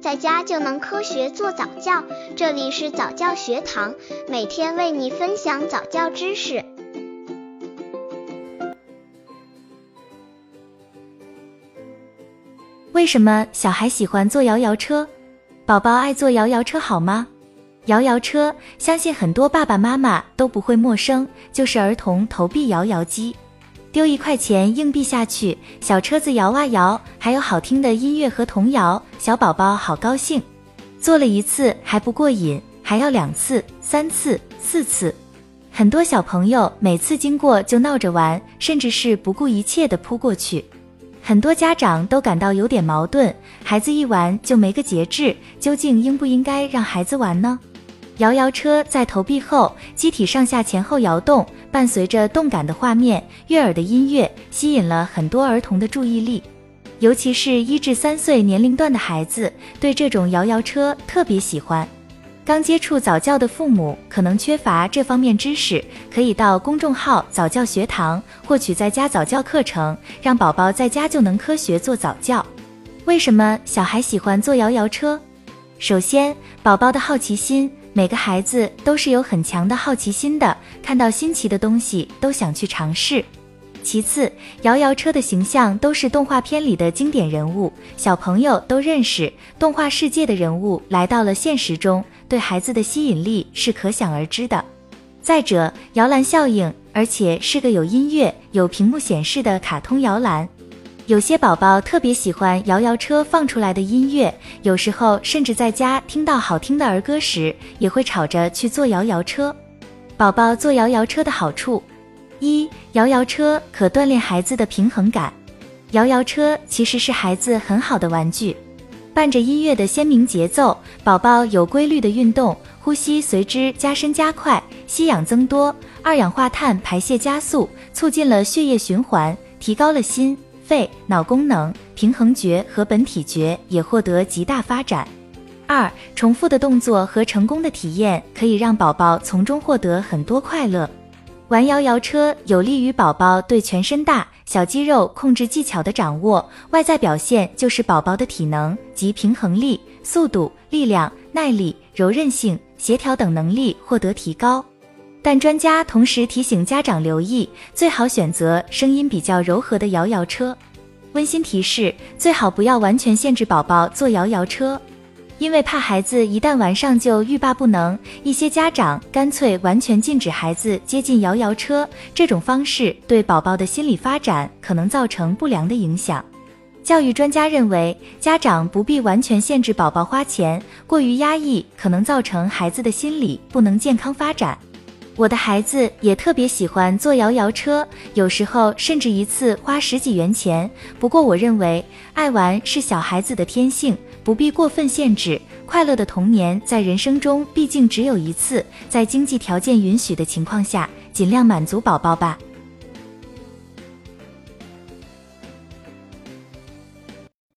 在家就能科学做早教。这里是早教学堂，每天为你分享早教知识。为什么小孩喜欢坐摇摇车？宝宝爱坐摇摇车好吗？摇摇车，相信很多爸爸妈妈都不会陌生，就是儿童投币摇摇机。丢一块钱硬币下去，小车子摇啊摇，还有好听的音乐和童谣，小宝宝好高兴。做了一次还不过瘾，还要两次、三次、四次。很多小朋友每次经过就闹着玩，甚至是不顾一切的扑过去。很多家长都感到有点矛盾，孩子一玩就没个节制，究竟应不应该让孩子玩呢？摇摇车在投币后，机体上下前后摇动，伴随着动感的画面、悦耳的音乐，吸引了很多儿童的注意力。尤其是一至三岁年龄段的孩子，对这种摇摇车特别喜欢。刚接触早教的父母可能缺乏这方面知识，可以到公众号早教学堂获取在家早教课程，让宝宝在家就能科学做早教。为什么小孩喜欢坐摇摇车？首先，宝宝的好奇心。每个孩子都是有很强的好奇心的，看到新奇的东西都想去尝试。其次，摇摇车的形象都是动画片里的经典人物，小朋友都认识。动画世界的人物来到了现实中，对孩子的吸引力是可想而知的。再者，摇篮效应，而且是个有音乐、有屏幕显示的卡通摇篮。有些宝宝特别喜欢摇摇车放出来的音乐，有时候甚至在家听到好听的儿歌时，也会吵着去坐摇摇车。宝宝坐摇摇车的好处：一、摇摇车可锻炼孩子的平衡感。摇摇车其实是孩子很好的玩具，伴着音乐的鲜明节奏，宝宝有规律的运动，呼吸随之加深加快，吸氧增多，二氧化碳排泄加速，促进了血液循环，提高了心。肺、脑功能、平衡觉和本体觉也获得极大发展。二、重复的动作和成功的体验可以让宝宝从中获得很多快乐。玩摇摇车有利于宝宝对全身大小肌肉控制技巧的掌握，外在表现就是宝宝的体能及平衡力、速度、力量、耐力、柔韧性、协调等能力获得提高。但专家同时提醒家长留意，最好选择声音比较柔和的摇摇车。温馨提示：最好不要完全限制宝宝坐摇摇车，因为怕孩子一旦玩上就欲罢不能。一些家长干脆完全禁止孩子接近摇摇车，这种方式对宝宝的心理发展可能造成不良的影响。教育专家认为，家长不必完全限制宝宝花钱，过于压抑可能造成孩子的心理不能健康发展。我的孩子也特别喜欢坐摇摇车，有时候甚至一次花十几元钱。不过我认为，爱玩是小孩子的天性，不必过分限制。快乐的童年在人生中毕竟只有一次，在经济条件允许的情况下，尽量满足宝宝吧。